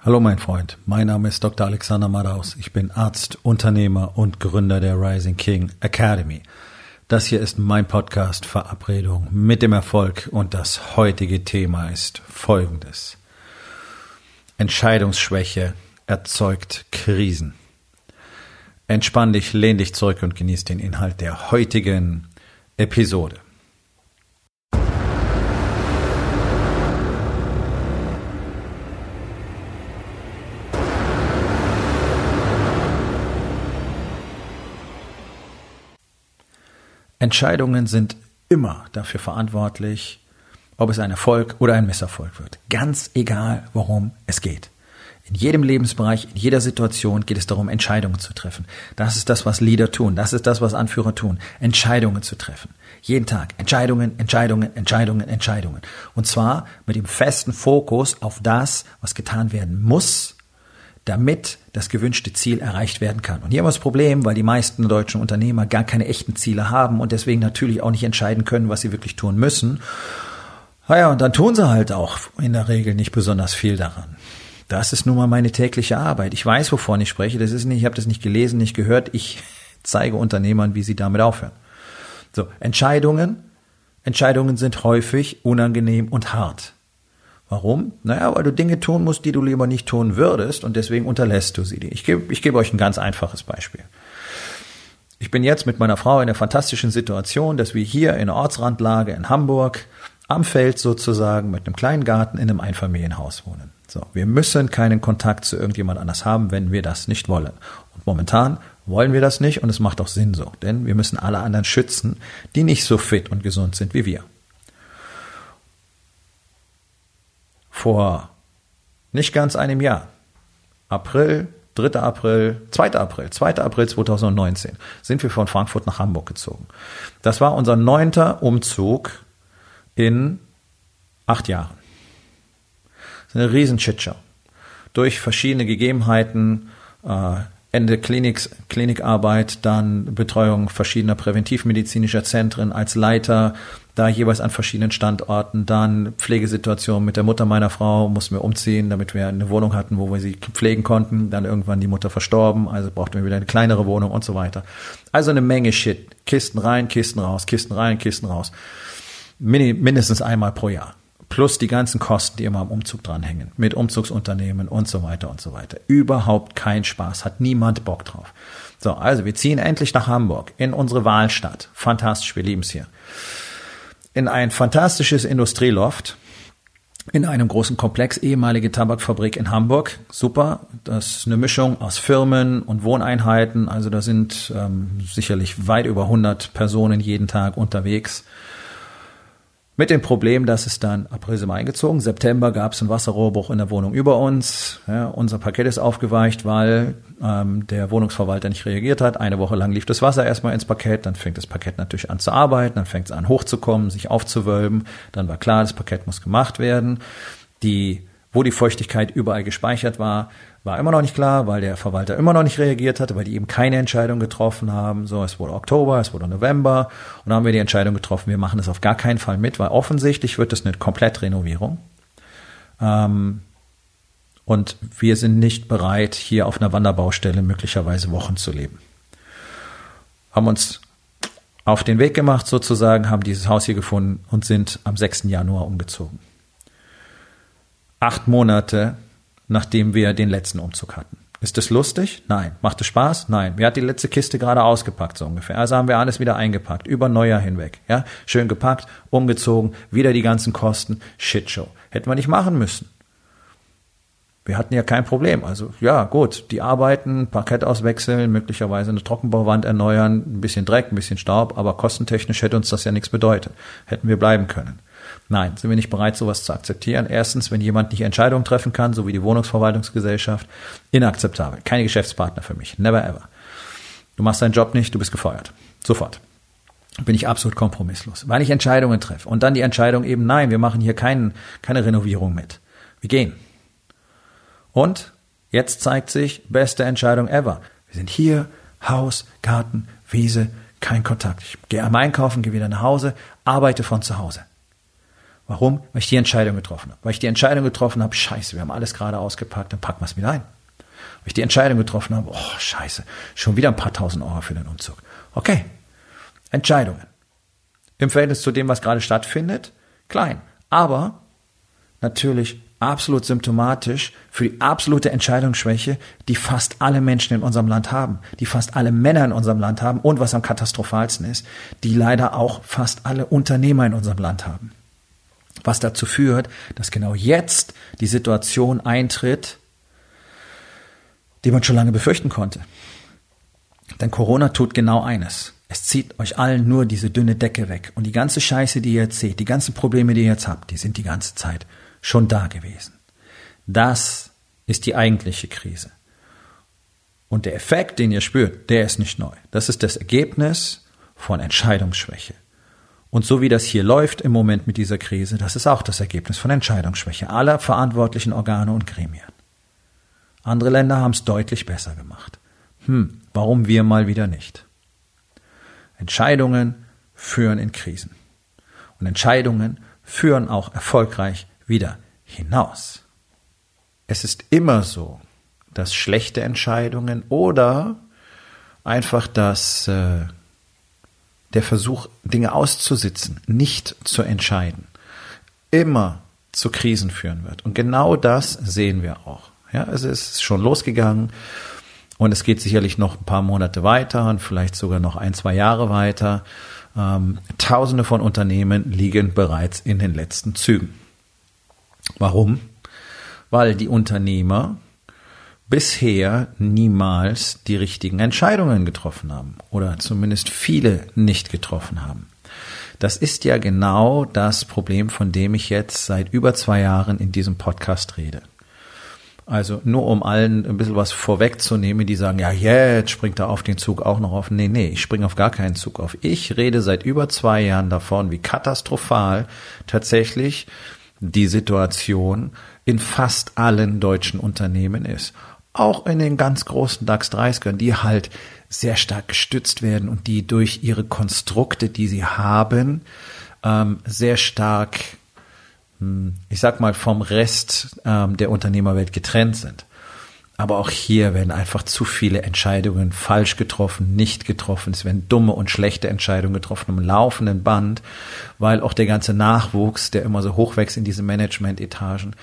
Hallo mein Freund, mein Name ist Dr. Alexander Madaus. Ich bin Arzt, Unternehmer und Gründer der Rising King Academy. Das hier ist mein Podcast Verabredung mit dem Erfolg und das heutige Thema ist folgendes. Entscheidungsschwäche erzeugt Krisen. Entspann dich, lehn dich zurück und genieß den Inhalt der heutigen Episode. Entscheidungen sind immer dafür verantwortlich, ob es ein Erfolg oder ein Misserfolg wird. Ganz egal, worum es geht. In jedem Lebensbereich, in jeder Situation geht es darum, Entscheidungen zu treffen. Das ist das, was Leader tun. Das ist das, was Anführer tun. Entscheidungen zu treffen. Jeden Tag. Entscheidungen, Entscheidungen, Entscheidungen, Entscheidungen. Und zwar mit dem festen Fokus auf das, was getan werden muss, damit das gewünschte Ziel erreicht werden kann. Und hier haben wir das Problem, weil die meisten deutschen Unternehmer gar keine echten Ziele haben und deswegen natürlich auch nicht entscheiden können, was sie wirklich tun müssen. Naja, und dann tun sie halt auch in der Regel nicht besonders viel daran. Das ist nun mal meine tägliche Arbeit. Ich weiß, wovon ich spreche. Das ist nicht, ich habe das nicht gelesen, nicht gehört. Ich zeige Unternehmern, wie sie damit aufhören. So, Entscheidungen. Entscheidungen sind häufig unangenehm und hart. Warum? Naja, weil du Dinge tun musst, die du lieber nicht tun würdest und deswegen unterlässt du sie. Ich gebe, ich gebe euch ein ganz einfaches Beispiel. Ich bin jetzt mit meiner Frau in der fantastischen Situation, dass wir hier in Ortsrandlage in Hamburg am Feld sozusagen mit einem kleinen Garten in einem Einfamilienhaus wohnen. So, wir müssen keinen Kontakt zu irgendjemand anders haben, wenn wir das nicht wollen. Und momentan wollen wir das nicht und es macht auch Sinn so, denn wir müssen alle anderen schützen, die nicht so fit und gesund sind wie wir. Vor nicht ganz einem Jahr, April, 3. April, 2. April, 2. April 2019, sind wir von Frankfurt nach Hamburg gezogen. Das war unser neunter Umzug in acht Jahren. Das ist eine riesen Shitshow. Durch verschiedene Gegebenheiten, äh, Ende Klinik, Klinikarbeit, dann Betreuung verschiedener präventivmedizinischer Zentren als Leiter, da jeweils an verschiedenen Standorten, dann Pflegesituation mit der Mutter meiner Frau, mussten wir umziehen, damit wir eine Wohnung hatten, wo wir sie pflegen konnten, dann irgendwann die Mutter verstorben, also brauchten wir wieder eine kleinere Wohnung und so weiter. Also eine Menge Shit. Kisten rein, Kisten raus, Kisten rein, Kisten raus. Mindestens einmal pro Jahr plus die ganzen Kosten, die immer am Umzug dranhängen, mit Umzugsunternehmen und so weiter und so weiter. Überhaupt kein Spaß, hat niemand Bock drauf. So, also wir ziehen endlich nach Hamburg, in unsere Wahlstadt. Fantastisch, wir lieben es hier. In ein fantastisches Industrieloft, in einem großen Komplex, ehemalige Tabakfabrik in Hamburg. Super, das ist eine Mischung aus Firmen und Wohneinheiten. Also da sind ähm, sicherlich weit über 100 Personen jeden Tag unterwegs. Mit dem Problem, dass es dann April sind wir eingezogen, September gab es einen Wasserrohrbruch in der Wohnung über uns. Ja, unser Parkett ist aufgeweicht, weil ähm, der Wohnungsverwalter nicht reagiert hat. Eine Woche lang lief das Wasser erstmal ins Parkett, dann fängt das Parkett natürlich an zu arbeiten, dann fängt es an hochzukommen, sich aufzuwölben. Dann war klar, das Parkett muss gemacht werden. Die, wo die Feuchtigkeit überall gespeichert war, war immer noch nicht klar, weil der Verwalter immer noch nicht reagiert hatte, weil die eben keine Entscheidung getroffen haben. So, es wurde Oktober, es wurde November und dann haben wir die Entscheidung getroffen, wir machen das auf gar keinen Fall mit, weil offensichtlich wird das eine Komplettrenovierung. Ähm, und wir sind nicht bereit, hier auf einer Wanderbaustelle möglicherweise Wochen zu leben. Haben uns auf den Weg gemacht sozusagen, haben dieses Haus hier gefunden und sind am 6. Januar umgezogen. Acht Monate nachdem wir den letzten Umzug hatten. Ist das lustig? Nein. Macht es Spaß? Nein. Wer hat die letzte Kiste gerade ausgepackt, so ungefähr? Also haben wir alles wieder eingepackt, über Neujahr hinweg. Ja, schön gepackt, umgezogen, wieder die ganzen Kosten. Shitshow. Hätten wir nicht machen müssen. Wir hatten ja kein Problem. Also ja, gut, die Arbeiten, Parkett auswechseln, möglicherweise eine Trockenbauwand erneuern, ein bisschen Dreck, ein bisschen Staub, aber kostentechnisch hätte uns das ja nichts bedeutet. Hätten wir bleiben können. Nein, sind wir nicht bereit, sowas zu akzeptieren. Erstens, wenn jemand nicht Entscheidungen treffen kann, so wie die Wohnungsverwaltungsgesellschaft, inakzeptabel. Keine Geschäftspartner für mich. Never ever. Du machst deinen Job nicht, du bist gefeuert. Sofort. Bin ich absolut kompromisslos. Weil ich Entscheidungen treffe. Und dann die Entscheidung eben, nein, wir machen hier keinen, keine Renovierung mit. Wir gehen. Und jetzt zeigt sich, beste Entscheidung ever. Wir sind hier, Haus, Garten, Wiese, kein Kontakt. Ich gehe am Einkaufen, gehe wieder nach Hause, arbeite von zu Hause. Warum? Weil ich die Entscheidung getroffen habe. Weil ich die Entscheidung getroffen habe, scheiße, wir haben alles gerade ausgepackt, dann packen wir es wieder ein. Weil ich die Entscheidung getroffen habe, oh scheiße, schon wieder ein paar tausend Euro für den Umzug. Okay, Entscheidungen. Im Verhältnis zu dem, was gerade stattfindet, klein. Aber natürlich absolut symptomatisch für die absolute Entscheidungsschwäche, die fast alle Menschen in unserem Land haben, die fast alle Männer in unserem Land haben und was am katastrophalsten ist, die leider auch fast alle Unternehmer in unserem Land haben. Was dazu führt, dass genau jetzt die Situation eintritt, die man schon lange befürchten konnte. Denn Corona tut genau eines. Es zieht euch allen nur diese dünne Decke weg. Und die ganze Scheiße, die ihr jetzt seht, die ganzen Probleme, die ihr jetzt habt, die sind die ganze Zeit schon da gewesen. Das ist die eigentliche Krise. Und der Effekt, den ihr spürt, der ist nicht neu. Das ist das Ergebnis von Entscheidungsschwäche. Und so wie das hier läuft im Moment mit dieser Krise, das ist auch das Ergebnis von Entscheidungsschwäche aller verantwortlichen Organe und Gremien. Andere Länder haben es deutlich besser gemacht. Hm, warum wir mal wieder nicht? Entscheidungen führen in Krisen. Und Entscheidungen führen auch erfolgreich wieder hinaus. Es ist immer so, dass schlechte Entscheidungen oder einfach das äh, der Versuch, Dinge auszusitzen, nicht zu entscheiden, immer zu Krisen führen wird. Und genau das sehen wir auch. Ja, es ist schon losgegangen und es geht sicherlich noch ein paar Monate weiter und vielleicht sogar noch ein, zwei Jahre weiter. Ähm, Tausende von Unternehmen liegen bereits in den letzten Zügen. Warum? Weil die Unternehmer bisher niemals die richtigen Entscheidungen getroffen haben oder zumindest viele nicht getroffen haben. Das ist ja genau das Problem, von dem ich jetzt seit über zwei Jahren in diesem Podcast rede. Also nur um allen ein bisschen was vorwegzunehmen, die sagen, ja, jetzt springt er auf den Zug auch noch auf. Nee, nee, ich springe auf gar keinen Zug auf. Ich rede seit über zwei Jahren davon, wie katastrophal tatsächlich die Situation in fast allen deutschen Unternehmen ist. Auch in den ganz großen DAX 30ern, die halt sehr stark gestützt werden und die durch ihre Konstrukte, die sie haben, ähm, sehr stark, hm, ich sag mal, vom Rest ähm, der Unternehmerwelt getrennt sind. Aber auch hier werden einfach zu viele Entscheidungen falsch getroffen, nicht getroffen. Es werden dumme und schlechte Entscheidungen getroffen im laufenden Band, weil auch der ganze Nachwuchs, der immer so hoch wächst in diese Management-Etagen,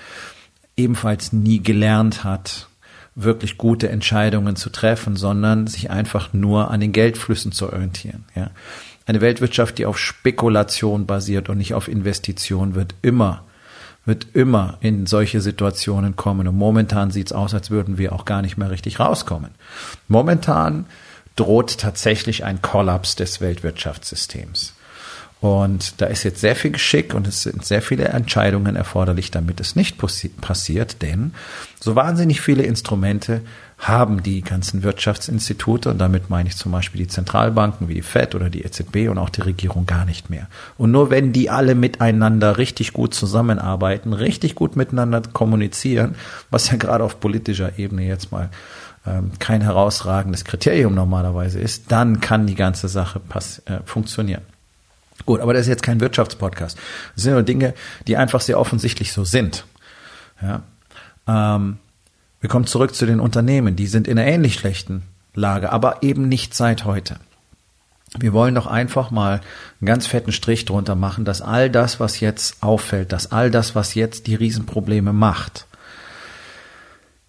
ebenfalls nie gelernt hat, wirklich gute Entscheidungen zu treffen, sondern sich einfach nur an den Geldflüssen zu orientieren. Ja. Eine Weltwirtschaft, die auf Spekulation basiert und nicht auf Investition, wird immer wird immer in solche Situationen kommen. Und momentan sieht es aus, als würden wir auch gar nicht mehr richtig rauskommen. Momentan droht tatsächlich ein Kollaps des Weltwirtschaftssystems. Und da ist jetzt sehr viel Geschick und es sind sehr viele Entscheidungen erforderlich, damit es nicht passiert, denn so wahnsinnig viele Instrumente haben die ganzen Wirtschaftsinstitute, und damit meine ich zum Beispiel die Zentralbanken wie die FED oder die EZB und auch die Regierung gar nicht mehr. Und nur wenn die alle miteinander richtig gut zusammenarbeiten, richtig gut miteinander kommunizieren, was ja gerade auf politischer Ebene jetzt mal ähm, kein herausragendes Kriterium normalerweise ist, dann kann die ganze Sache äh, funktionieren. Gut, aber das ist jetzt kein Wirtschaftspodcast. Das sind nur Dinge, die einfach sehr offensichtlich so sind. Ja. Ähm, wir kommen zurück zu den Unternehmen. Die sind in einer ähnlich schlechten Lage, aber eben nicht seit heute. Wir wollen doch einfach mal einen ganz fetten Strich drunter machen, dass all das, was jetzt auffällt, dass all das, was jetzt die Riesenprobleme macht,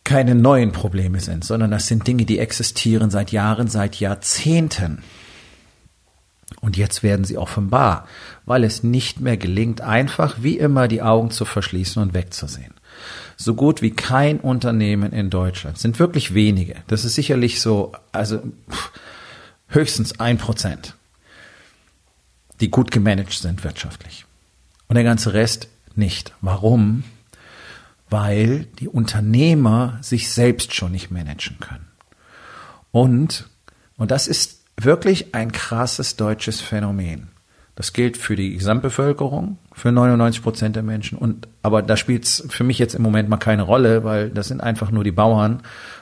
keine neuen Probleme sind, sondern das sind Dinge, die existieren seit Jahren, seit Jahrzehnten. Und jetzt werden sie offenbar, weil es nicht mehr gelingt, einfach wie immer die Augen zu verschließen und wegzusehen. So gut wie kein Unternehmen in Deutschland sind wirklich wenige. Das ist sicherlich so, also höchstens ein Prozent, die gut gemanagt sind wirtschaftlich. Und der ganze Rest nicht. Warum? Weil die Unternehmer sich selbst schon nicht managen können. Und, und das ist wirklich ein krasses deutsches Phänomen. Das gilt für die Gesamtbevölkerung, für 99 Prozent der Menschen. Und aber da spielt es für mich jetzt im Moment mal keine Rolle, weil das sind einfach nur die Bauern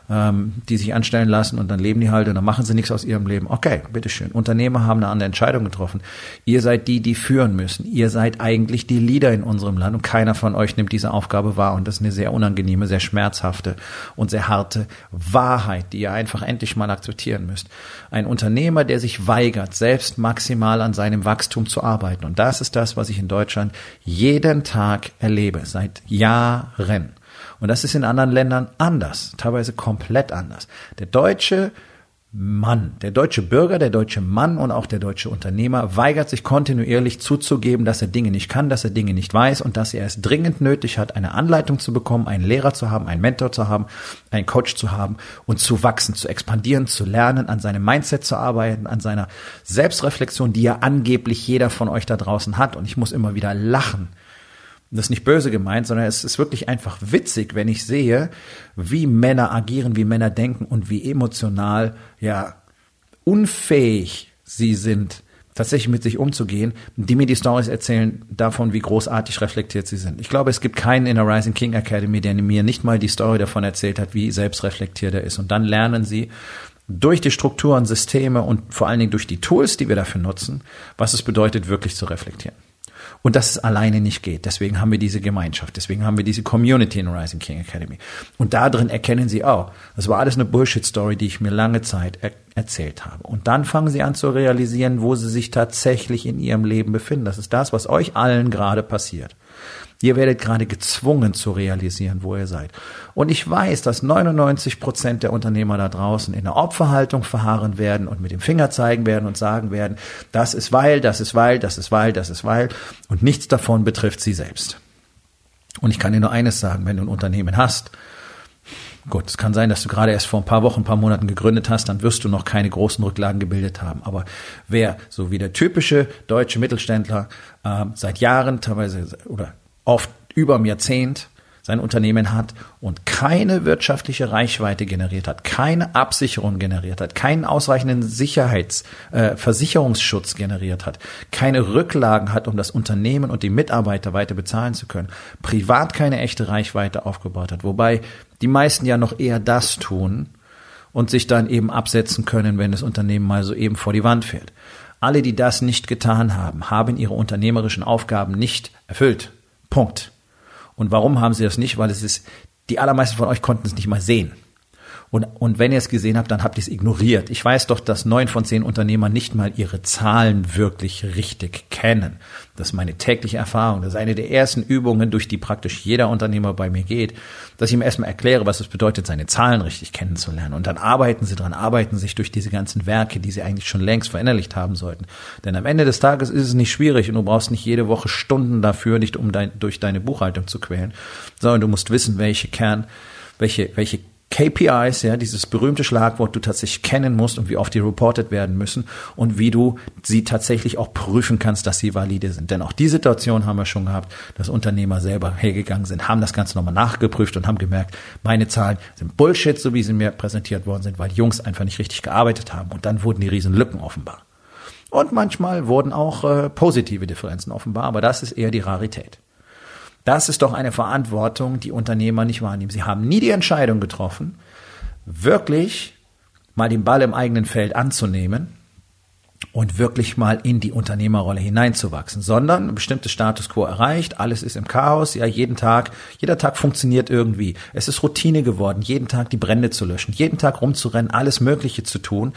ähm, die sich anstellen lassen und dann leben die halt und dann machen sie nichts aus ihrem Leben. Okay, bitteschön. Unternehmer haben eine andere Entscheidung getroffen. Ihr seid die, die führen müssen. Ihr seid eigentlich die Leader in unserem Land und keiner von euch nimmt diese Aufgabe wahr. Und das ist eine sehr unangenehme, sehr schmerzhafte und sehr harte Wahrheit, die ihr einfach endlich mal akzeptieren müsst. Ein Unternehmer, der sich weigert, selbst maximal an seinem Wachstum zu arbeiten. Und das ist das, was ich in Deutschland jeden Tag erlebe, seit Jahren. Und das ist in anderen Ländern anders, teilweise komplett anders. Der Deutsche Mann, der deutsche Bürger, der deutsche Mann und auch der deutsche Unternehmer weigert sich kontinuierlich zuzugeben, dass er Dinge nicht kann, dass er Dinge nicht weiß und dass er es dringend nötig hat, eine Anleitung zu bekommen, einen Lehrer zu haben, einen Mentor zu haben, einen Coach zu haben und zu wachsen, zu expandieren, zu lernen, an seinem Mindset zu arbeiten, an seiner Selbstreflexion, die ja angeblich jeder von euch da draußen hat. Und ich muss immer wieder lachen, das ist nicht böse gemeint, sondern es ist wirklich einfach witzig, wenn ich sehe, wie Männer agieren, wie Männer denken und wie emotional, ja, unfähig sie sind, tatsächlich mit sich umzugehen, die mir die Stories erzählen davon, wie großartig reflektiert sie sind. Ich glaube, es gibt keinen in der Rising King Academy, der mir nicht mal die Story davon erzählt hat, wie selbstreflektiert er ist. Und dann lernen sie durch die Strukturen, Systeme und vor allen Dingen durch die Tools, die wir dafür nutzen, was es bedeutet, wirklich zu reflektieren und dass es alleine nicht geht. Deswegen haben wir diese Gemeinschaft, deswegen haben wir diese Community in Rising King Academy. Und da drin erkennen sie, oh, das war alles eine Bullshit-Story, die ich mir lange Zeit er erzählt habe. Und dann fangen sie an zu realisieren, wo sie sich tatsächlich in ihrem Leben befinden. Das ist das, was euch allen gerade passiert. Ihr werdet gerade gezwungen zu realisieren, wo ihr seid. Und ich weiß, dass 99 Prozent der Unternehmer da draußen in der Opferhaltung verharren werden und mit dem Finger zeigen werden und sagen werden, das ist weil, das ist weil, das ist weil, das ist weil. Und nichts davon betrifft sie selbst. Und ich kann dir nur eines sagen, wenn du ein Unternehmen hast, Gut, es kann sein, dass du gerade erst vor ein paar Wochen, ein paar Monaten gegründet hast, dann wirst du noch keine großen Rücklagen gebildet haben. Aber wer, so wie der typische deutsche Mittelständler, äh, seit Jahren teilweise oder oft über ein Jahrzehnt sein Unternehmen hat und keine wirtschaftliche Reichweite generiert hat, keine Absicherung generiert hat, keinen ausreichenden Sicherheits-, äh, Versicherungsschutz generiert hat, keine Rücklagen hat, um das Unternehmen und die Mitarbeiter weiter bezahlen zu können, privat keine echte Reichweite aufgebaut hat, wobei die meisten ja noch eher das tun und sich dann eben absetzen können, wenn das Unternehmen mal so eben vor die Wand fährt. Alle, die das nicht getan haben, haben ihre unternehmerischen Aufgaben nicht erfüllt. Punkt. Und warum haben sie das nicht? Weil es ist, die allermeisten von euch konnten es nicht mal sehen. Und, und wenn ihr es gesehen habt, dann habt ihr es ignoriert. Ich weiß doch, dass neun von zehn Unternehmer nicht mal ihre Zahlen wirklich richtig kennen. Das ist meine tägliche Erfahrung. Das ist eine der ersten Übungen, durch die praktisch jeder Unternehmer bei mir geht, dass ich ihm erstmal erkläre, was es bedeutet, seine Zahlen richtig kennenzulernen. Und dann arbeiten sie dran, arbeiten sich durch diese ganzen Werke, die sie eigentlich schon längst verinnerlicht haben sollten. Denn am Ende des Tages ist es nicht schwierig und du brauchst nicht jede Woche Stunden dafür, dich um dein, durch deine Buchhaltung zu quälen, sondern du musst wissen, welche Kern, welche, welche KPIs, ja, dieses berühmte Schlagwort, du tatsächlich kennen musst und wie oft die reported werden müssen und wie du sie tatsächlich auch prüfen kannst, dass sie valide sind. Denn auch die Situation haben wir schon gehabt, dass Unternehmer selber hergegangen sind, haben das Ganze nochmal nachgeprüft und haben gemerkt, meine Zahlen sind Bullshit, so wie sie mir präsentiert worden sind, weil die Jungs einfach nicht richtig gearbeitet haben und dann wurden die riesen Lücken offenbar. Und manchmal wurden auch äh, positive Differenzen offenbar, aber das ist eher die Rarität. Das ist doch eine Verantwortung, die Unternehmer nicht wahrnehmen. Sie haben nie die Entscheidung getroffen, wirklich mal den Ball im eigenen Feld anzunehmen und wirklich mal in die Unternehmerrolle hineinzuwachsen, sondern ein bestimmtes Status quo erreicht, alles ist im Chaos, ja, jeden Tag, jeder Tag funktioniert irgendwie. Es ist Routine geworden, jeden Tag die Brände zu löschen, jeden Tag rumzurennen, alles Mögliche zu tun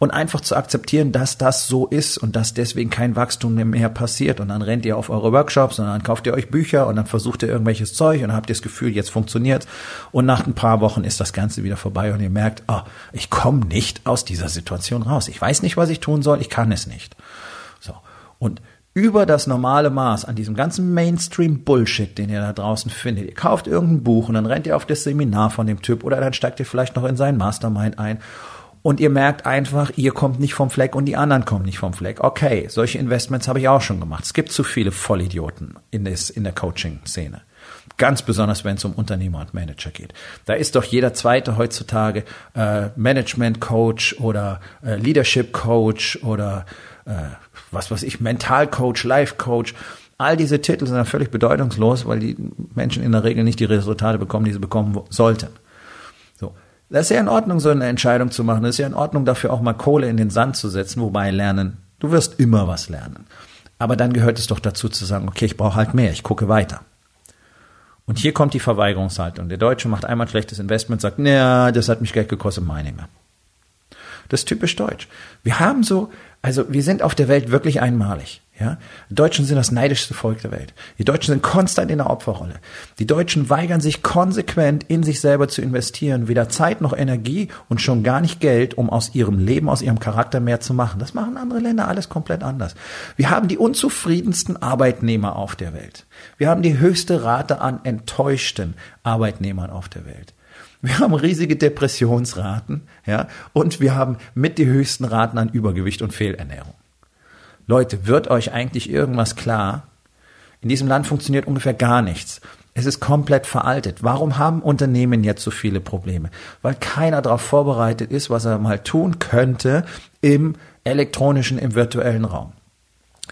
und einfach zu akzeptieren, dass das so ist und dass deswegen kein Wachstum mehr passiert. Und dann rennt ihr auf eure Workshops und dann kauft ihr euch Bücher und dann versucht ihr irgendwelches Zeug und habt ihr das Gefühl, jetzt funktioniert und nach ein paar Wochen ist das Ganze wieder vorbei und ihr merkt, oh, ich komme nicht aus dieser Situation raus. Ich weiß nicht, was ich tun soll, ich kann es nicht. So. Und über das normale Maß an diesem ganzen Mainstream-Bullshit, den ihr da draußen findet. Ihr kauft irgendein Buch und dann rennt ihr auf das Seminar von dem Typ oder dann steigt ihr vielleicht noch in seinen Mastermind ein und ihr merkt einfach, ihr kommt nicht vom Fleck und die anderen kommen nicht vom Fleck. Okay, solche Investments habe ich auch schon gemacht. Es gibt zu viele Vollidioten in, des, in der Coaching-Szene. Ganz besonders, wenn es um Unternehmer und Manager geht. Da ist doch jeder Zweite heutzutage äh, Management-Coach oder äh, Leadership-Coach oder äh, was weiß ich, Mental-Coach, Life-Coach. All diese Titel sind dann völlig bedeutungslos, weil die Menschen in der Regel nicht die Resultate bekommen, die sie bekommen sollten. So. Das ist ja in Ordnung, so eine Entscheidung zu machen. Das ist ja in Ordnung, dafür auch mal Kohle in den Sand zu setzen, wobei lernen, du wirst immer was lernen. Aber dann gehört es doch dazu zu sagen, okay, ich brauche halt mehr, ich gucke weiter. Und hier kommt die Verweigerungshaltung. Der Deutsche macht einmal ein schlechtes Investment, sagt, naja, das hat mich Geld gekostet, meine mehr. Das ist typisch deutsch. Wir haben so, also wir sind auf der Welt wirklich einmalig. Ja, die Deutschen sind das neidischste Volk der Welt. Die Deutschen sind konstant in der Opferrolle. Die Deutschen weigern sich konsequent in sich selber zu investieren, weder Zeit noch Energie und schon gar nicht Geld, um aus ihrem Leben, aus ihrem Charakter mehr zu machen. Das machen andere Länder alles komplett anders. Wir haben die unzufriedensten Arbeitnehmer auf der Welt. Wir haben die höchste Rate an enttäuschten Arbeitnehmern auf der Welt. Wir haben riesige Depressionsraten, ja, und wir haben mit die höchsten Raten an Übergewicht und Fehlernährung. Leute, wird euch eigentlich irgendwas klar? In diesem Land funktioniert ungefähr gar nichts. Es ist komplett veraltet. Warum haben Unternehmen jetzt so viele Probleme? Weil keiner darauf vorbereitet ist, was er mal tun könnte im elektronischen, im virtuellen Raum.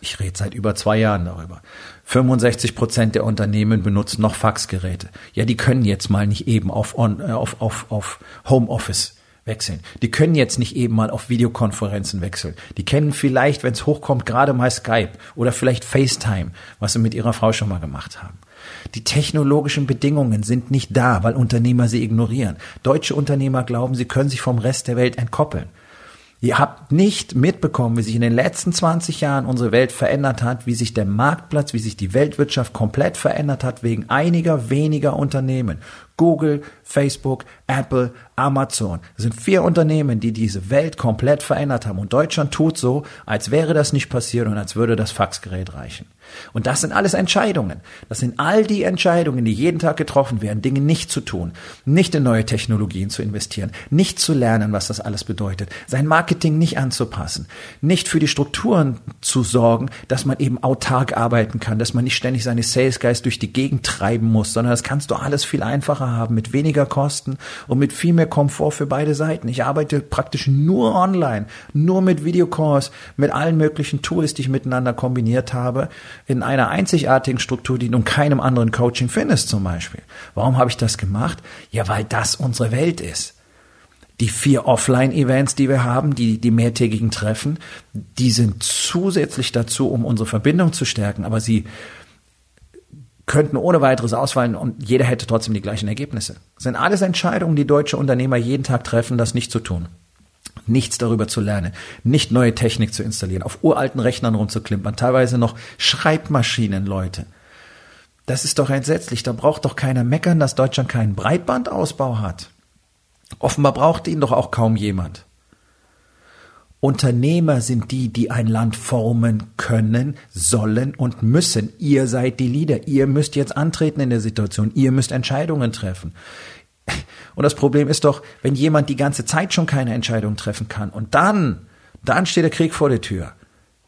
Ich rede seit über zwei Jahren darüber. 65 Prozent der Unternehmen benutzen noch Faxgeräte. Ja, die können jetzt mal nicht eben auf, on, äh, auf, auf, auf Homeoffice wechseln. Die können jetzt nicht eben mal auf Videokonferenzen wechseln. Die kennen vielleicht, wenn es hochkommt, gerade mal Skype oder vielleicht FaceTime, was sie mit ihrer Frau schon mal gemacht haben. Die technologischen Bedingungen sind nicht da, weil Unternehmer sie ignorieren. Deutsche Unternehmer glauben, sie können sich vom Rest der Welt entkoppeln. Ihr habt nicht mitbekommen, wie sich in den letzten 20 Jahren unsere Welt verändert hat, wie sich der Marktplatz, wie sich die Weltwirtschaft komplett verändert hat wegen einiger weniger Unternehmen. Google, Facebook, Apple, Amazon. Das sind vier Unternehmen, die diese Welt komplett verändert haben. Und Deutschland tut so, als wäre das nicht passiert und als würde das Faxgerät reichen. Und das sind alles Entscheidungen. Das sind all die Entscheidungen, die jeden Tag getroffen werden, Dinge nicht zu tun, nicht in neue Technologien zu investieren, nicht zu lernen, was das alles bedeutet, sein Marketing nicht anzupassen, nicht für die Strukturen zu sorgen, dass man eben autark arbeiten kann, dass man nicht ständig seine Sales Guys durch die Gegend treiben muss, sondern das kannst du alles viel einfacher haben, mit weniger Kosten und mit viel mehr Komfort für beide Seiten. Ich arbeite praktisch nur online, nur mit Videocalls, mit allen möglichen Tools, die ich miteinander kombiniert habe in einer einzigartigen Struktur, die du in keinem anderen Coaching findest zum Beispiel. Warum habe ich das gemacht? Ja, weil das unsere Welt ist. Die vier Offline-Events, die wir haben, die, die mehrtägigen Treffen, die sind zusätzlich dazu, um unsere Verbindung zu stärken, aber sie könnten ohne weiteres ausfallen und jeder hätte trotzdem die gleichen Ergebnisse. Das sind alles Entscheidungen, die deutsche Unternehmer jeden Tag treffen, das nicht zu tun nichts darüber zu lernen, nicht neue Technik zu installieren, auf uralten Rechnern rumzuklimpern, teilweise noch Schreibmaschinen, Leute. Das ist doch entsetzlich. Da braucht doch keiner meckern, dass Deutschland keinen Breitbandausbau hat. Offenbar braucht ihn doch auch kaum jemand. Unternehmer sind die, die ein Land formen können, sollen und müssen. Ihr seid die Leader. Ihr müsst jetzt antreten in der Situation. Ihr müsst Entscheidungen treffen. Und das Problem ist doch, wenn jemand die ganze Zeit schon keine Entscheidung treffen kann und dann, dann steht der Krieg vor der Tür.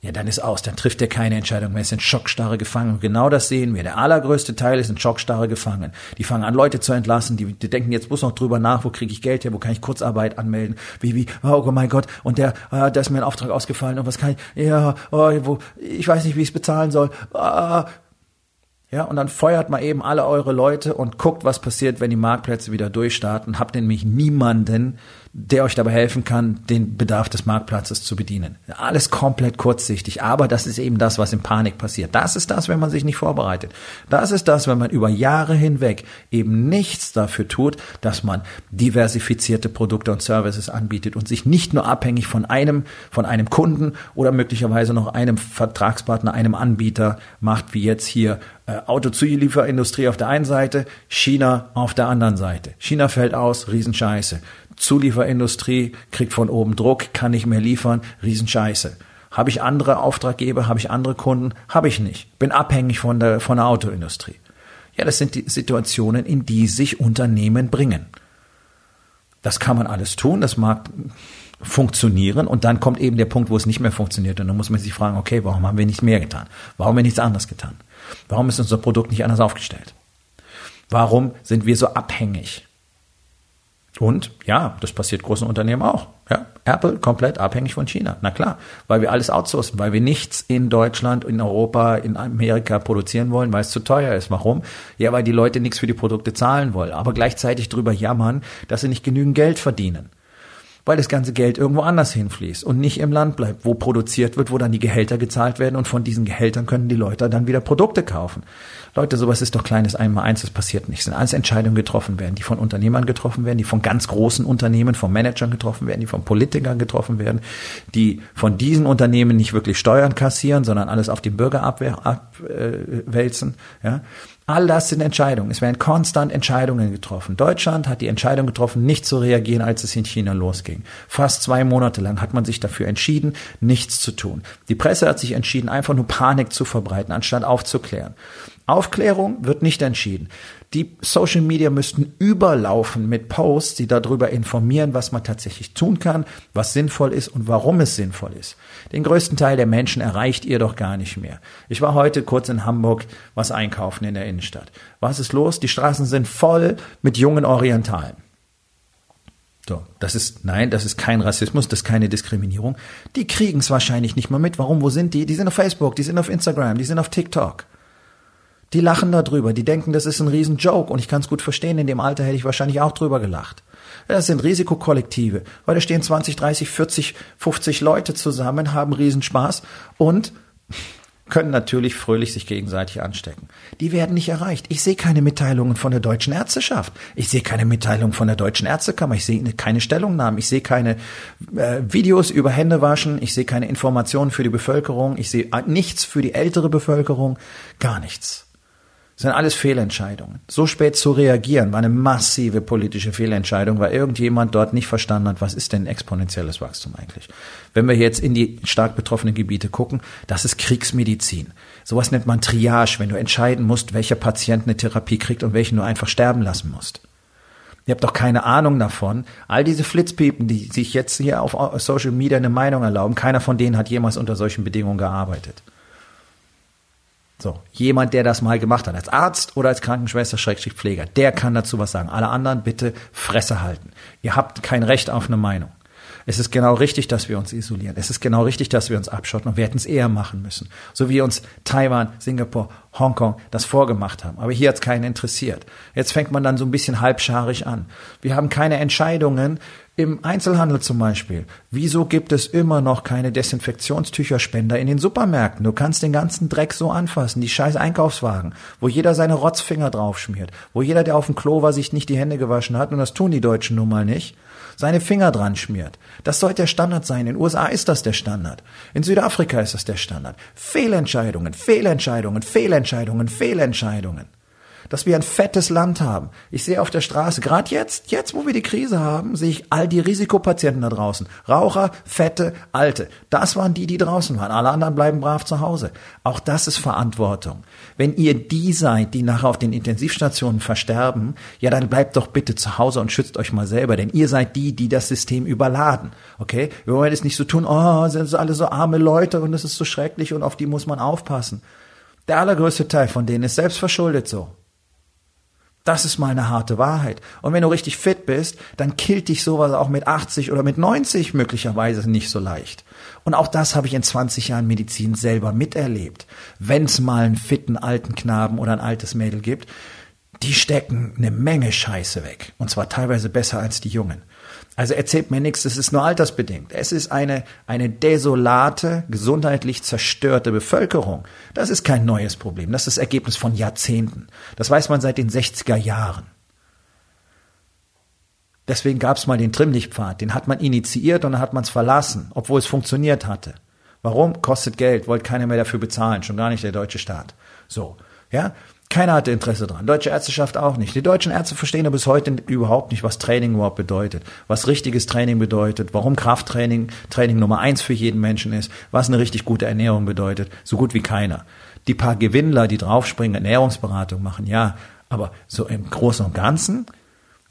Ja, dann ist aus, dann trifft er keine Entscheidung mehr, es sind schockstarre Gefangen. Und genau das sehen wir. Der allergrößte Teil ist ein schockstarre Gefangen. Die fangen an, Leute zu entlassen, die, die denken jetzt bloß noch drüber nach, wo kriege ich Geld her, wo kann ich Kurzarbeit anmelden, wie, wie, oh mein Gott, und der, ah, da ist mir ein Auftrag ausgefallen und was kann ich, ja, oh, wo, ich weiß nicht, wie ich es bezahlen soll. Ah, ja, und dann feuert mal eben alle eure Leute und guckt, was passiert, wenn die Marktplätze wieder durchstarten. Habt nämlich niemanden, der euch dabei helfen kann, den Bedarf des Marktplatzes zu bedienen. Alles komplett kurzsichtig, aber das ist eben das, was in Panik passiert. Das ist das, wenn man sich nicht vorbereitet. Das ist das, wenn man über Jahre hinweg eben nichts dafür tut, dass man diversifizierte Produkte und Services anbietet und sich nicht nur abhängig von einem, von einem Kunden oder möglicherweise noch einem Vertragspartner, einem Anbieter macht, wie jetzt hier Autozulieferindustrie auf der einen Seite, China auf der anderen Seite. China fällt aus, Riesenscheiße. Zulieferindustrie kriegt von oben Druck, kann nicht mehr liefern, Riesenscheiße. Habe ich andere Auftraggeber, habe ich andere Kunden? Habe ich nicht. Bin abhängig von der, von der Autoindustrie. Ja, das sind die Situationen, in die sich Unternehmen bringen. Das kann man alles tun, das mag funktionieren und dann kommt eben der Punkt, wo es nicht mehr funktioniert und dann muss man sich fragen, okay, warum haben wir nicht mehr getan? Warum haben wir nichts anderes getan? Warum ist unser Produkt nicht anders aufgestellt? Warum sind wir so abhängig? Und ja, das passiert großen Unternehmen auch. Ja, Apple komplett abhängig von China. Na klar, weil wir alles outsourcen, weil wir nichts in Deutschland, in Europa, in Amerika produzieren wollen, weil es zu teuer ist. Warum? Ja, weil die Leute nichts für die Produkte zahlen wollen, aber gleichzeitig drüber jammern, dass sie nicht genügend Geld verdienen weil das ganze Geld irgendwo anders hinfließt und nicht im Land bleibt, wo produziert wird, wo dann die Gehälter gezahlt werden und von diesen Gehältern können die Leute dann wieder Produkte kaufen. Leute, sowas ist doch kleines Einmaleins, das passiert nicht. Es sind alles Entscheidungen getroffen werden, die von Unternehmern getroffen werden, die von ganz großen Unternehmen, von Managern getroffen werden, die von Politikern getroffen werden, die von diesen Unternehmen nicht wirklich Steuern kassieren, sondern alles auf die Bürger abwälzen. Ja? All das sind Entscheidungen. Es werden konstant Entscheidungen getroffen. Deutschland hat die Entscheidung getroffen, nicht zu reagieren, als es in China losging. Fast zwei Monate lang hat man sich dafür entschieden, nichts zu tun. Die Presse hat sich entschieden, einfach nur Panik zu verbreiten, anstatt aufzuklären. Aufklärung wird nicht entschieden. Die Social Media müssten überlaufen mit Posts, die darüber informieren, was man tatsächlich tun kann, was sinnvoll ist und warum es sinnvoll ist. Den größten Teil der Menschen erreicht ihr doch gar nicht mehr. Ich war heute kurz in Hamburg was einkaufen in der Innenstadt. Was ist los? Die Straßen sind voll mit jungen Orientalen. So, das ist, nein, das ist kein Rassismus, das ist keine Diskriminierung. Die kriegen es wahrscheinlich nicht mal mit. Warum? Wo sind die? Die sind auf Facebook, die sind auf Instagram, die sind auf TikTok. Die lachen darüber, die denken, das ist ein Riesenjoke und ich kann es gut verstehen, in dem Alter hätte ich wahrscheinlich auch drüber gelacht. Das sind Risikokollektive. Heute stehen 20, 30, 40, 50 Leute zusammen, haben Riesenspaß und können natürlich fröhlich sich gegenseitig anstecken. Die werden nicht erreicht. Ich sehe keine Mitteilungen von der deutschen Ärzteschaft. Ich sehe keine Mitteilungen von der deutschen Ärztekammer. Ich sehe keine Stellungnahmen. Ich sehe keine äh, Videos über Händewaschen. Ich sehe keine Informationen für die Bevölkerung. Ich sehe nichts für die ältere Bevölkerung. Gar nichts. Das sind alles Fehlentscheidungen. So spät zu reagieren war eine massive politische Fehlentscheidung, weil irgendjemand dort nicht verstanden hat, was ist denn exponentielles Wachstum eigentlich. Wenn wir jetzt in die stark betroffenen Gebiete gucken, das ist Kriegsmedizin. Sowas nennt man Triage, wenn du entscheiden musst, welcher Patient eine Therapie kriegt und welchen du einfach sterben lassen musst. Ihr habt doch keine Ahnung davon. All diese Flitzpiepen, die sich jetzt hier auf Social Media eine Meinung erlauben, keiner von denen hat jemals unter solchen Bedingungen gearbeitet. So, jemand, der das mal gemacht hat, als Arzt oder als Krankenschwester, Schrägstrich Pfleger, der kann dazu was sagen. Alle anderen bitte Fresse halten. Ihr habt kein Recht auf eine Meinung. Es ist genau richtig, dass wir uns isolieren. Es ist genau richtig, dass wir uns abschotten und wir hätten es eher machen müssen. So wie uns Taiwan, Singapur, Hongkong das vorgemacht haben. Aber hier hat es keinen interessiert. Jetzt fängt man dann so ein bisschen halbscharig an. Wir haben keine Entscheidungen im Einzelhandel zum Beispiel. Wieso gibt es immer noch keine Desinfektionstücherspender in den Supermärkten? Du kannst den ganzen Dreck so anfassen, die scheiß Einkaufswagen, wo jeder seine Rotzfinger draufschmiert, wo jeder, der auf dem Klo war, sich nicht die Hände gewaschen hat, und das tun die Deutschen nun mal nicht, seine Finger dran schmiert. Das sollte der Standard sein. In den USA ist das der Standard. In Südafrika ist das der Standard. Fehlentscheidungen, Fehlentscheidungen, Fehlentscheidungen, Fehlentscheidungen dass wir ein fettes Land haben. Ich sehe auf der Straße, gerade jetzt, jetzt, wo wir die Krise haben, sehe ich all die Risikopatienten da draußen. Raucher, Fette, Alte. Das waren die, die draußen waren. Alle anderen bleiben brav zu Hause. Auch das ist Verantwortung. Wenn ihr die seid, die nachher auf den Intensivstationen versterben, ja, dann bleibt doch bitte zu Hause und schützt euch mal selber, denn ihr seid die, die das System überladen. Okay? Wir wollen es nicht so tun, oh, sind alle so arme Leute und es ist so schrecklich und auf die muss man aufpassen. Der allergrößte Teil von denen ist selbst verschuldet so. Das ist mal eine harte Wahrheit. Und wenn du richtig fit bist, dann killt dich sowas auch mit 80 oder mit 90 möglicherweise nicht so leicht. Und auch das habe ich in 20 Jahren Medizin selber miterlebt. Wenn es mal einen fitten alten Knaben oder ein altes Mädel gibt, die stecken eine Menge Scheiße weg. Und zwar teilweise besser als die Jungen. Also erzählt mir nichts, es ist nur altersbedingt. Es ist eine, eine desolate, gesundheitlich zerstörte Bevölkerung. Das ist kein neues Problem. Das ist das Ergebnis von Jahrzehnten. Das weiß man seit den 60er Jahren. Deswegen gab es mal den Trimmlichtpfad. Den hat man initiiert und dann hat man es verlassen, obwohl es funktioniert hatte. Warum? Kostet Geld, wollte keiner mehr dafür bezahlen, schon gar nicht der deutsche Staat. So, ja. Keiner hatte Interesse dran. Deutsche Ärzteschaft auch nicht. Die deutschen Ärzte verstehen aber bis heute überhaupt nicht, was Training überhaupt bedeutet, was richtiges Training bedeutet, warum Krafttraining Training Nummer eins für jeden Menschen ist, was eine richtig gute Ernährung bedeutet. So gut wie keiner. Die paar Gewinnler, die draufspringen, Ernährungsberatung machen, ja, aber so im Großen und Ganzen,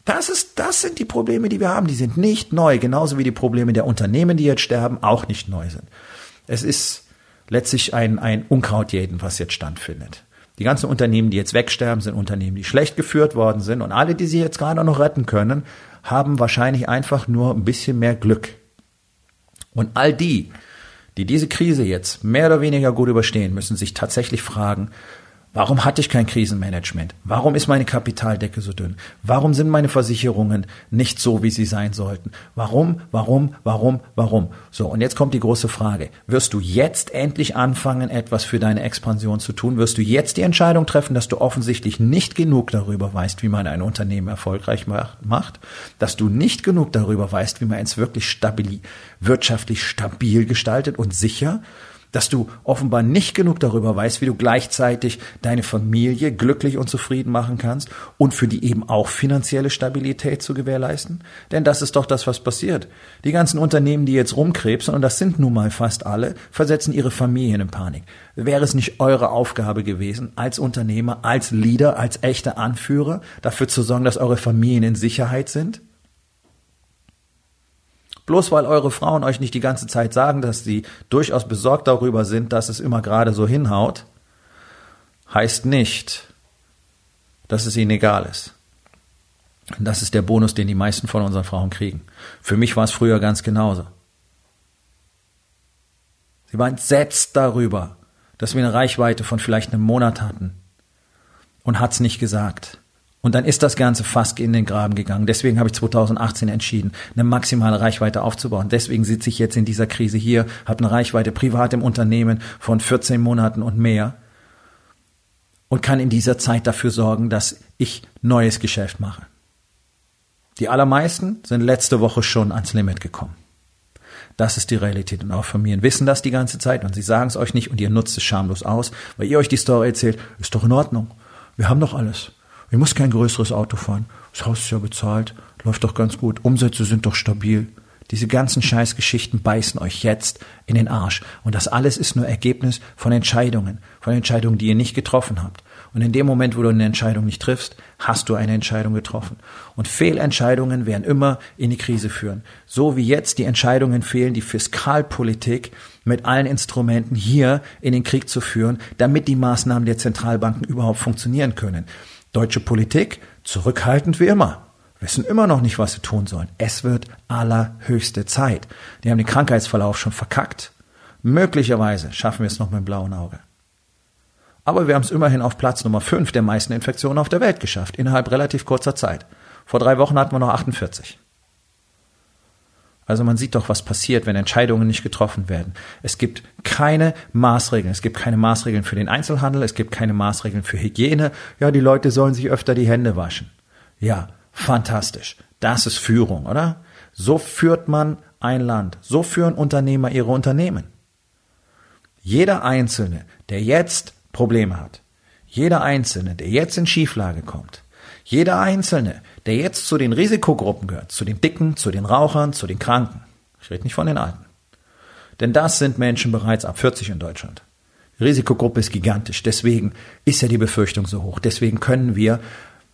das ist, das sind die Probleme, die wir haben. Die sind nicht neu, genauso wie die Probleme der Unternehmen, die jetzt sterben, auch nicht neu sind. Es ist letztlich ein, ein Unkraut jeden, was jetzt stattfindet. Die ganzen Unternehmen, die jetzt wegsterben, sind Unternehmen, die schlecht geführt worden sind. Und alle, die sie jetzt gerade noch retten können, haben wahrscheinlich einfach nur ein bisschen mehr Glück. Und all die, die diese Krise jetzt mehr oder weniger gut überstehen, müssen sich tatsächlich fragen, Warum hatte ich kein Krisenmanagement? Warum ist meine Kapitaldecke so dünn? Warum sind meine Versicherungen nicht so, wie sie sein sollten? Warum, warum, warum, warum? So, und jetzt kommt die große Frage. Wirst du jetzt endlich anfangen, etwas für deine Expansion zu tun? Wirst du jetzt die Entscheidung treffen, dass du offensichtlich nicht genug darüber weißt, wie man ein Unternehmen erfolgreich macht? Dass du nicht genug darüber weißt, wie man es wirklich stabil, wirtschaftlich stabil gestaltet und sicher? Dass du offenbar nicht genug darüber weißt, wie du gleichzeitig deine Familie glücklich und zufrieden machen kannst und für die eben auch finanzielle Stabilität zu gewährleisten? Denn das ist doch das, was passiert. Die ganzen Unternehmen, die jetzt rumkrebsen, und das sind nun mal fast alle, versetzen ihre Familien in Panik. Wäre es nicht eure Aufgabe gewesen, als Unternehmer, als Leader, als echter Anführer, dafür zu sorgen, dass eure Familien in Sicherheit sind? Bloß weil eure Frauen euch nicht die ganze Zeit sagen, dass sie durchaus besorgt darüber sind, dass es immer gerade so hinhaut, heißt nicht, dass es ihnen egal ist. Und das ist der Bonus, den die meisten von unseren Frauen kriegen. Für mich war es früher ganz genauso. Sie war entsetzt darüber, dass wir eine Reichweite von vielleicht einem Monat hatten und hat's nicht gesagt. Und dann ist das Ganze fast in den Graben gegangen. Deswegen habe ich 2018 entschieden, eine maximale Reichweite aufzubauen. Deswegen sitze ich jetzt in dieser Krise hier, habe eine Reichweite privat im Unternehmen von 14 Monaten und mehr und kann in dieser Zeit dafür sorgen, dass ich neues Geschäft mache. Die allermeisten sind letzte Woche schon ans Limit gekommen. Das ist die Realität. Und auch Familien wissen das die ganze Zeit und sie sagen es euch nicht und ihr nutzt es schamlos aus, weil ihr euch die Story erzählt, ist doch in Ordnung. Wir haben doch alles. Ich muss kein größeres Auto fahren. Das Haus ist ja bezahlt, läuft doch ganz gut. Umsätze sind doch stabil. Diese ganzen Scheißgeschichten beißen euch jetzt in den Arsch. Und das alles ist nur Ergebnis von Entscheidungen, von Entscheidungen, die ihr nicht getroffen habt. Und in dem Moment, wo du eine Entscheidung nicht triffst, hast du eine Entscheidung getroffen. Und Fehlentscheidungen werden immer in die Krise führen. So wie jetzt die Entscheidungen fehlen, die Fiskalpolitik mit allen Instrumenten hier in den Krieg zu führen, damit die Maßnahmen der Zentralbanken überhaupt funktionieren können. Deutsche Politik zurückhaltend wie immer. Wissen immer noch nicht, was sie tun sollen. Es wird allerhöchste Zeit. Die haben den Krankheitsverlauf schon verkackt. Möglicherweise schaffen wir es noch mit dem blauen Auge. Aber wir haben es immerhin auf Platz Nummer 5 der meisten Infektionen auf der Welt geschafft, innerhalb relativ kurzer Zeit. Vor drei Wochen hatten wir noch 48. Also man sieht doch, was passiert, wenn Entscheidungen nicht getroffen werden. Es gibt keine Maßregeln. Es gibt keine Maßregeln für den Einzelhandel. Es gibt keine Maßregeln für Hygiene. Ja, die Leute sollen sich öfter die Hände waschen. Ja, fantastisch. Das ist Führung, oder? So führt man ein Land. So führen Unternehmer ihre Unternehmen. Jeder Einzelne, der jetzt Probleme hat, jeder Einzelne, der jetzt in Schieflage kommt, jeder Einzelne, der jetzt zu den Risikogruppen gehört, zu den Dicken, zu den Rauchern, zu den Kranken. Ich rede nicht von den Alten. Denn das sind Menschen bereits ab 40 in Deutschland. Die Risikogruppe ist gigantisch. Deswegen ist ja die Befürchtung so hoch. Deswegen können wir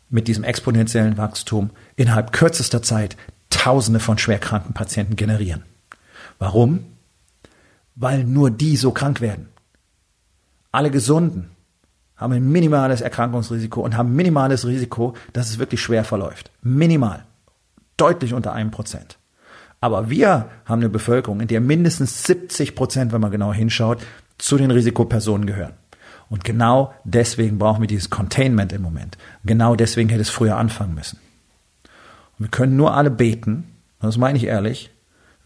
mit diesem exponentiellen Wachstum innerhalb kürzester Zeit Tausende von schwerkranken Patienten generieren. Warum? Weil nur die so krank werden. Alle Gesunden haben ein minimales Erkrankungsrisiko und haben minimales Risiko, dass es wirklich schwer verläuft. Minimal. Deutlich unter einem Prozent. Aber wir haben eine Bevölkerung, in der mindestens 70 Prozent, wenn man genau hinschaut, zu den Risikopersonen gehören. Und genau deswegen brauchen wir dieses Containment im Moment. Genau deswegen hätte es früher anfangen müssen. Und wir können nur alle beten, das meine ich ehrlich,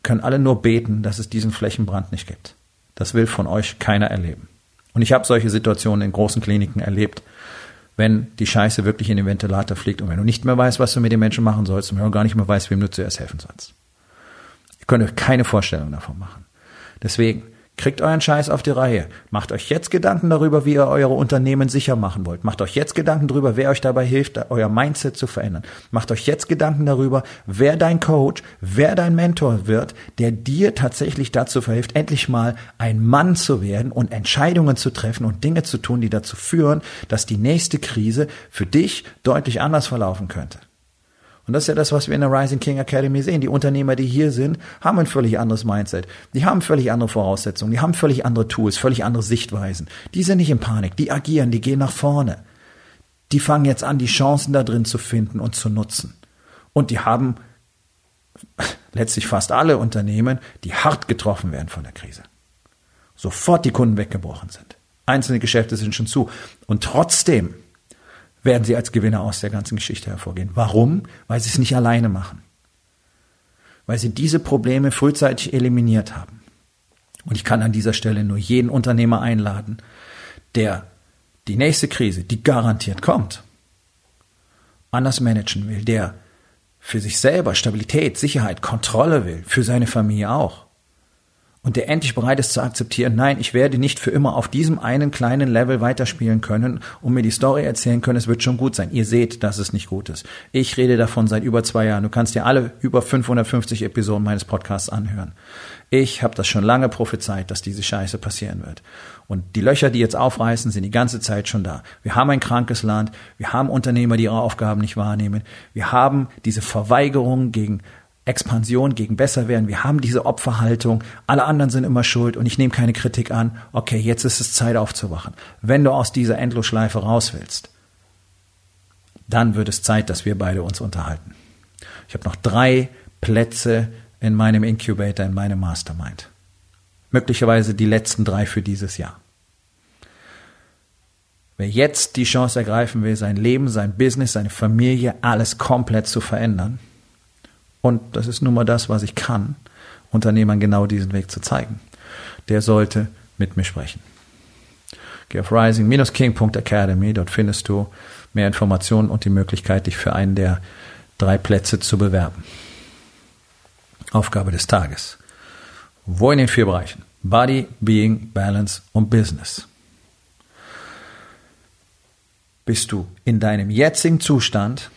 können alle nur beten, dass es diesen Flächenbrand nicht gibt. Das will von euch keiner erleben. Und ich habe solche Situationen in großen Kliniken erlebt, wenn die Scheiße wirklich in den Ventilator fliegt und wenn du nicht mehr weißt, was du mit den Menschen machen sollst und wenn du gar nicht mehr weißt, wem du zuerst helfen sollst. Ihr könnt euch keine Vorstellung davon machen. Deswegen, Kriegt euren Scheiß auf die Reihe. Macht euch jetzt Gedanken darüber, wie ihr eure Unternehmen sicher machen wollt. Macht euch jetzt Gedanken darüber, wer euch dabei hilft, euer Mindset zu verändern. Macht euch jetzt Gedanken darüber, wer dein Coach, wer dein Mentor wird, der dir tatsächlich dazu verhilft, endlich mal ein Mann zu werden und Entscheidungen zu treffen und Dinge zu tun, die dazu führen, dass die nächste Krise für dich deutlich anders verlaufen könnte. Und das ist ja das, was wir in der Rising King Academy sehen. Die Unternehmer, die hier sind, haben ein völlig anderes Mindset. Die haben völlig andere Voraussetzungen. Die haben völlig andere Tools, völlig andere Sichtweisen. Die sind nicht in Panik. Die agieren. Die gehen nach vorne. Die fangen jetzt an, die Chancen da drin zu finden und zu nutzen. Und die haben letztlich fast alle Unternehmen, die hart getroffen werden von der Krise. Sofort die Kunden weggebrochen sind. Einzelne Geschäfte sind schon zu. Und trotzdem werden sie als Gewinner aus der ganzen Geschichte hervorgehen. Warum? Weil sie es nicht alleine machen. Weil sie diese Probleme frühzeitig eliminiert haben. Und ich kann an dieser Stelle nur jeden Unternehmer einladen, der die nächste Krise, die garantiert kommt, anders managen will, der für sich selber Stabilität, Sicherheit, Kontrolle will, für seine Familie auch. Und der endlich bereit ist zu akzeptieren, nein, ich werde nicht für immer auf diesem einen kleinen Level weiterspielen können und mir die Story erzählen können, es wird schon gut sein. Ihr seht, dass es nicht gut ist. Ich rede davon seit über zwei Jahren. Du kannst dir alle über 550 Episoden meines Podcasts anhören. Ich habe das schon lange prophezeit, dass diese Scheiße passieren wird. Und die Löcher, die jetzt aufreißen, sind die ganze Zeit schon da. Wir haben ein krankes Land, wir haben Unternehmer, die ihre Aufgaben nicht wahrnehmen, wir haben diese Verweigerung gegen Expansion, gegen Besserwerden, wir haben diese Opferhaltung, alle anderen sind immer schuld und ich nehme keine Kritik an. Okay, jetzt ist es Zeit aufzuwachen. Wenn du aus dieser Endlosschleife raus willst, dann wird es Zeit, dass wir beide uns unterhalten. Ich habe noch drei Plätze in meinem Incubator, in meinem Mastermind. Möglicherweise die letzten drei für dieses Jahr. Wer jetzt die Chance ergreifen will, sein Leben, sein Business, seine Familie, alles komplett zu verändern, und das ist nun mal das, was ich kann, Unternehmern genau diesen Weg zu zeigen, der sollte mit mir sprechen. Geh auf rising-king.academy, dort findest du mehr Informationen und die Möglichkeit, dich für einen der drei Plätze zu bewerben. Aufgabe des Tages. Wo in den vier Bereichen? Body, Being, Balance und Business. Bist du in deinem jetzigen Zustand,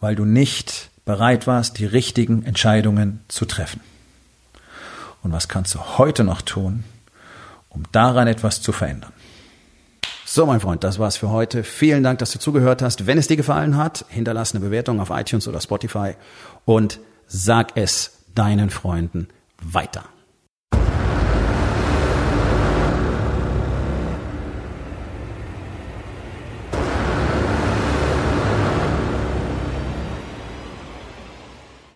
weil du nicht bereit warst, die richtigen Entscheidungen zu treffen? Und was kannst du heute noch tun, um daran etwas zu verändern? So, mein Freund, das war's für heute. Vielen Dank, dass du zugehört hast. Wenn es dir gefallen hat, hinterlass eine Bewertung auf iTunes oder Spotify und sag es deinen Freunden weiter.